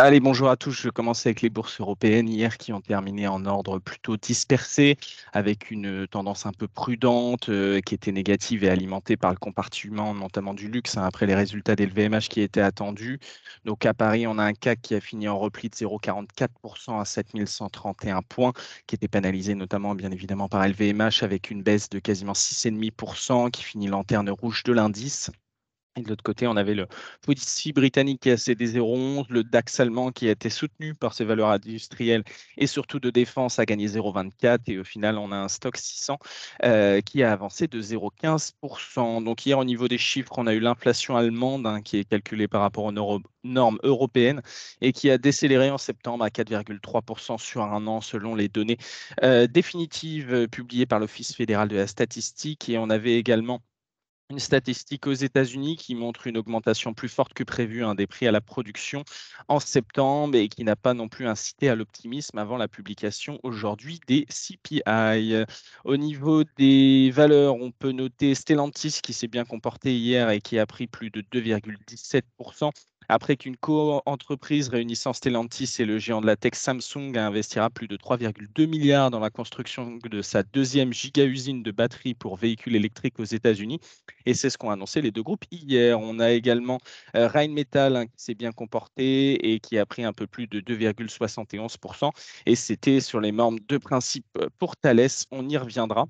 Allez, bonjour à tous. Je commence avec les bourses européennes hier qui ont terminé en ordre plutôt dispersé, avec une tendance un peu prudente euh, qui était négative et alimentée par le compartiment notamment du luxe hein, après les résultats des qui étaient attendus. Donc à Paris, on a un CAC qui a fini en repli de 0,44% à 7131 points, qui était pénalisé notamment bien évidemment par LVMH avec une baisse de quasiment 6,5% qui finit lanterne rouge de l'indice. De l'autre côté, on avait le FTSE britannique qui a cédé 0,11, le DAX allemand qui a été soutenu par ses valeurs industrielles et surtout de défense a gagné 0,24 et au final, on a un stock 600 euh, qui a avancé de 0,15%. Donc hier, au niveau des chiffres, on a eu l'inflation allemande hein, qui est calculée par rapport aux normes européennes et qui a décéléré en septembre à 4,3% sur un an selon les données euh, définitives euh, publiées par l'Office fédéral de la statistique. Et on avait également une statistique aux États-Unis qui montre une augmentation plus forte que prévu hein, des prix à la production en septembre et qui n'a pas non plus incité à l'optimisme avant la publication aujourd'hui des CPI. Au niveau des valeurs, on peut noter Stellantis qui s'est bien comporté hier et qui a pris plus de 2,17% après qu'une co-entreprise réunissant Stellantis et le géant de la tech Samsung investira plus de 3,2 milliards dans la construction de sa deuxième giga-usine de batteries pour véhicules électriques aux États-Unis. Et c'est ce qu'ont annoncé les deux groupes hier. On a également euh, Rheinmetall hein, qui s'est bien comporté et qui a pris un peu plus de 2,71%. Et c'était sur les normes de principe pour Thales. On y reviendra.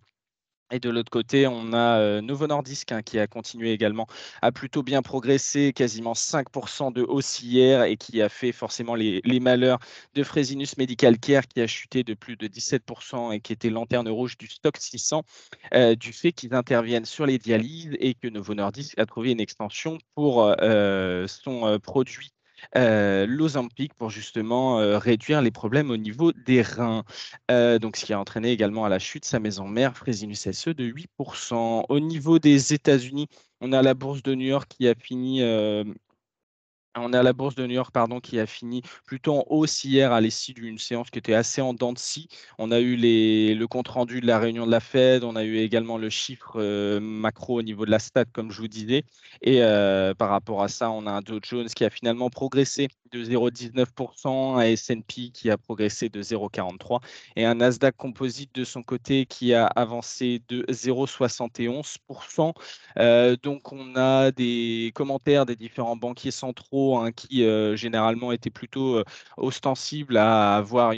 Et de l'autre côté, on a euh, Novo Nordisk hein, qui a continué également à plutôt bien progresser, quasiment 5% de hausse hier et qui a fait forcément les, malheurs de Fresenius Medical Care qui a chuté de plus de 17% et qui était lanterne rouge du stock 600 euh, du fait qu'ils interviennent sur les dialyses et que Novo Nordisk a trouvé une extension pour euh, son produit euh, pour justement euh, réduire les problèmes au niveau des reins. Euh, donc, ce qui a entraîné également à la chute sa maison mère, Fresenius SE, de 8%. Au niveau des États-Unis, on a la bourse de New York qui a fini on a la bourse de New York pardon, qui a fini plutôt en hausse hier à l'issue d'une séance qui était assez en dents de scie. On a eu le compte-rendu de la réunion de la Fed, on a eu également le chiffre euh, macro au niveau de la stat, comme je vous disais. Et euh, par rapport à ça, on a un Dow Jones qui a finalement progressé de 0,19%, un S&P qui a progressé de 0,43% et un Nasdaq Composite de son côté qui a avancé de 0,71%. Euh, donc on a des commentaires des différents banquiers centraux hein, qui euh, généralement étaient plutôt euh, ostensibles à avoir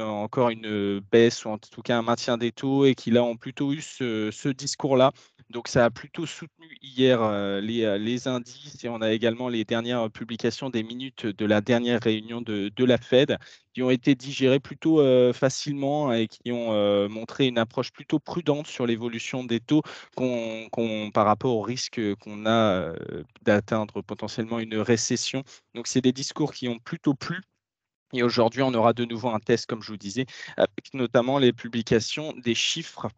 encore une baisse ou en tout cas un maintien des taux et qui là ont plutôt eu ce, ce discours-là. Donc ça a plutôt soutenu hier les, les indices et on a également les dernières publications des minutes de la dernière réunion de, la Fed, qui ont été digérés plutôt euh, facilement et qui ont euh, montré une approche plutôt prudente sur l'évolution des taux par rapport au risque qu'on a euh, d'atteindre potentiellement une récession. Donc, c'est des discours qui ont plutôt plu. Et aujourd'hui, on aura de nouveau un test, comme je vous disais, avec notamment les publications des chiffres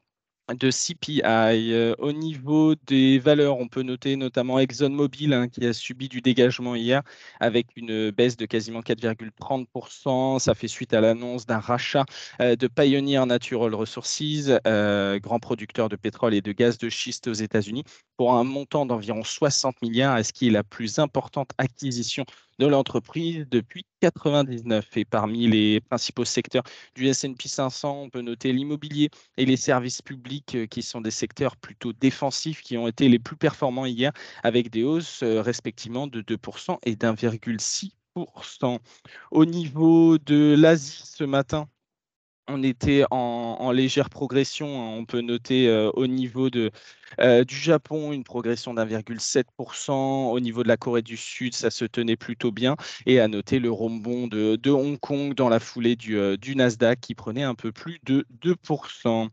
de CPI. Euh, au niveau des valeurs, on peut noter notamment ExxonMobil hein, qui a subi du dégagement hier avec une baisse de quasiment 4,30%. Ça fait suite à l'annonce d'un rachat euh, de Pioneer Natural Resources, euh, grand producteur de pétrole et de gaz de schiste aux États-Unis, pour un montant d'environ 60 milliards, ce qui est la plus importante acquisition de l'entreprise depuis 99. Et parmi les principaux secteurs du S&P 500, on peut noter l'immobilier et les services publics euh, qui sont des secteurs plutôt défensifs qui ont été les plus performants hier avec des hausses euh, respectivement de 2% et d'1,6%. Au niveau de l'Asie ce matin, on était en, légère progression. Hein. On peut noter euh, au niveau de, du Japon une progression d'1,7%. Au niveau de la Corée du Sud, ça se tenait plutôt bien. Et à noter le rebond de, de Hong Kong dans la foulée du, Nasdaq qui prenait un peu plus de 2%.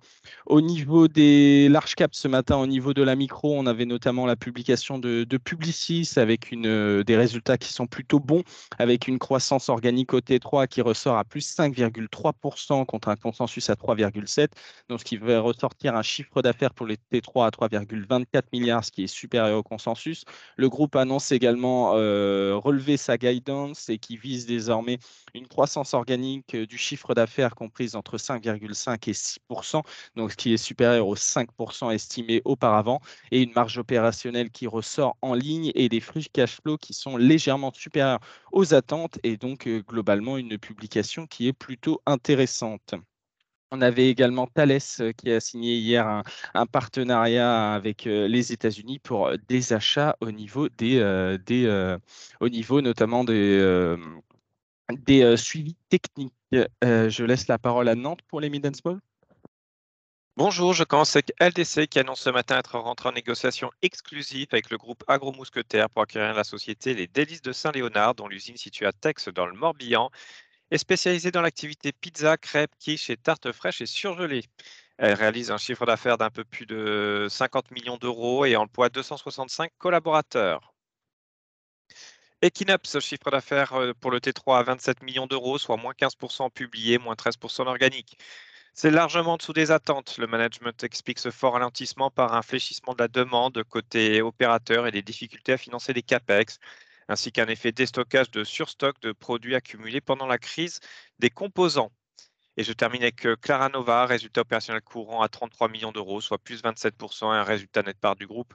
Au niveau des large caps ce matin, au niveau de la micro, on avait notamment la publication de, Publicis avec des résultats qui sont plutôt bons, avec une croissance organique au T3 qui ressort à plus 5,3% contre un consensus à 3,7, donc ce qui va ressortir un chiffre d'affaires pour les T3 à 3,7 3,24 milliards, ce qui est supérieur au consensus. Le groupe annonce également euh, relever sa guidance et qui vise désormais une croissance organique du chiffre d'affaires comprise entre 5,5 et 6 donc ce qui est supérieur aux 5% estimés auparavant, et une marge opérationnelle qui ressort en ligne et des free cash flow qui sont légèrement supérieurs aux attentes et donc euh, globalement une publication qui est plutôt intéressante. On avait également Thales euh, qui a signé hier un, partenariat avec euh, les États-Unis pour des achats au niveau des, au niveau notamment des, suivis techniques. je laisse la parole à Nantes pour les mid small. Bonjour, je commence avec LDC qui annonce ce matin être rentré en négociation exclusive avec le groupe Agro-Mousquetaire pour acquérir la société Les Délices de Saint-Léonard, dont l'usine située à Tex dans le Morbihan est spécialisée dans l'activité pizza, crêpes, quiche et tartes fraîches et surgelées. Elle réalise un chiffre d'affaires d'un peu plus de 50 millions d'euros et emploie 265 collaborateurs. Equinox, chiffre d'affaires euh, pour le T3 à 27 millions d'euros, soit moins 15% publié, moins 13% organique. C'est largement en dessous des attentes. Le management explique ce fort ralentissement par un fléchissement de la demande côté opérateur et des difficultés à financer des CAPEX, ainsi qu'un effet déstockage de surstock de produits accumulés pendant la crise des composants. Et je termine avec euh, Claranova, résultat opérationnel courant à 33 millions d'euros, soit plus 27%, et un résultat net part du groupe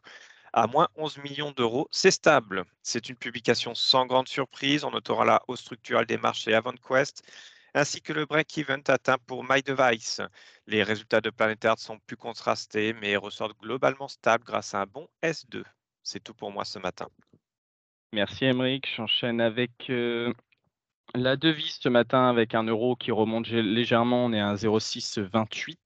à moins 11 millions d'euros. C'est stable. C'est une publication sans grande surprise. On notera la hausse structurelle des marchés AvantQuest ainsi que le break-even atteint pour MyDevice. Les résultats de Planet sont plus contrastés, mais ressortent globalement stables grâce à un bon S2. C'est tout pour moi ce matin. Merci Émeric. J'enchaîne avec euh, la devise ce matin avec un euro qui remonte légèrement. On est à 0,628.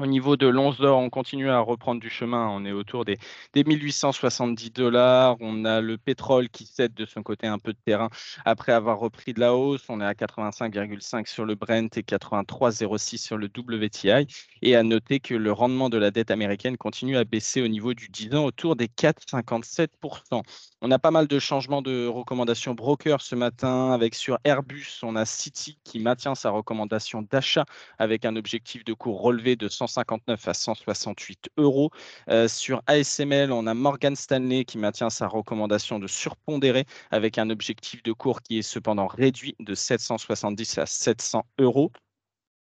Au niveau de l'once d'or, on continue à reprendre du chemin. On est autour des, des 1870 dollars. On a le pétrole qui cède de son côté un peu de terrain après avoir repris de la hausse. On est à 85,5 sur le Brent et 83,06 sur le WTI. Et à noter que le rendement de la dette américaine continue à baisser au niveau du 10 ans autour des 4,57%. On a pas mal de changements de recommandations broker ce matin avec sur Airbus, on a City qui maintient sa recommandation d'achat avec un objectif de cours relevé de 100 159 à 168 euros. Euh, sur ASML, on a Morgan Stanley qui maintient sa recommandation de surpondérer avec un objectif de cours qui est cependant réduit de 770 à 700 euros.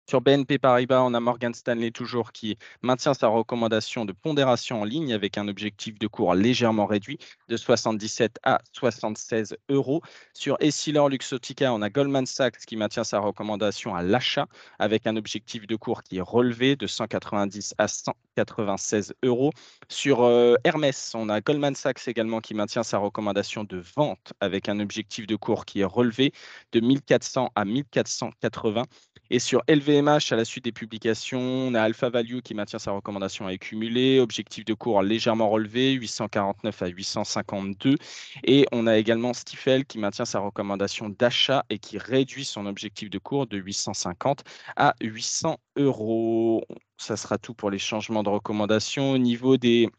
Sur BNP Paribas, on a Morgan Stanley toujours qui maintient sa recommandation de pondération en ligne avec un objectif de cours légèrement réduit de 77 à 76 euros. Sur Essilor Luxotica, on a Goldman Sachs qui maintient sa recommandation à l'achat avec un objectif de cours qui est relevé de 190 à 196 euros. Sur euh, Hermès, on a Goldman Sachs également qui maintient sa recommandation de vente avec un objectif de cours qui est relevé de 1400 à 1480 et sur LVMH, à la suite des publications, on a Alpha Value qui maintient sa recommandation à accumuler, objectif de cours légèrement relevé, 849 à 852. Et on a également Stifel qui maintient sa recommandation d'achat et qui réduit son objectif de cours de 850 à 800 euros. Ça sera tout pour les changements de recommandation. Au niveau des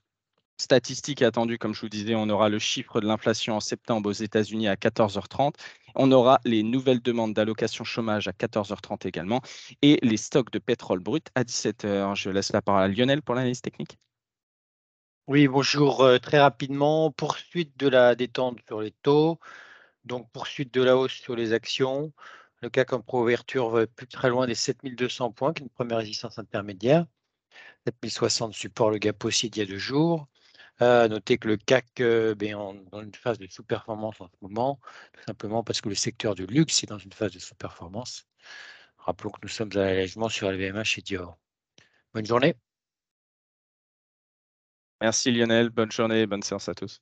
statistiques attendues, comme je vous disais, on aura le chiffre de l'inflation en septembre aux États-Unis à 14h30. On aura les nouvelles demandes d'allocation chômage à 14h30 également et les stocks de pétrole brut à 17h. Je laisse la parole à Lionel pour l'analyse technique. Oui, bonjour. Euh, très rapidement, poursuite de la détente sur les taux, donc poursuite de la hausse sur les actions. Le CAC en pro-ouverture va plus très loin des 7200 points, qui est une première résistance intermédiaire. 7060 support le gap aussi d'il y a deux jours. À noter que le CAC euh, est dans une phase de sous-performance en ce moment, tout simplement parce que le secteur du luxe est dans une phase de sous-performance. Rappelons que nous sommes à l'allègement sur LVMH et Dior. Bonne journée. Merci Lionel, bonne journée, bonne séance à tous.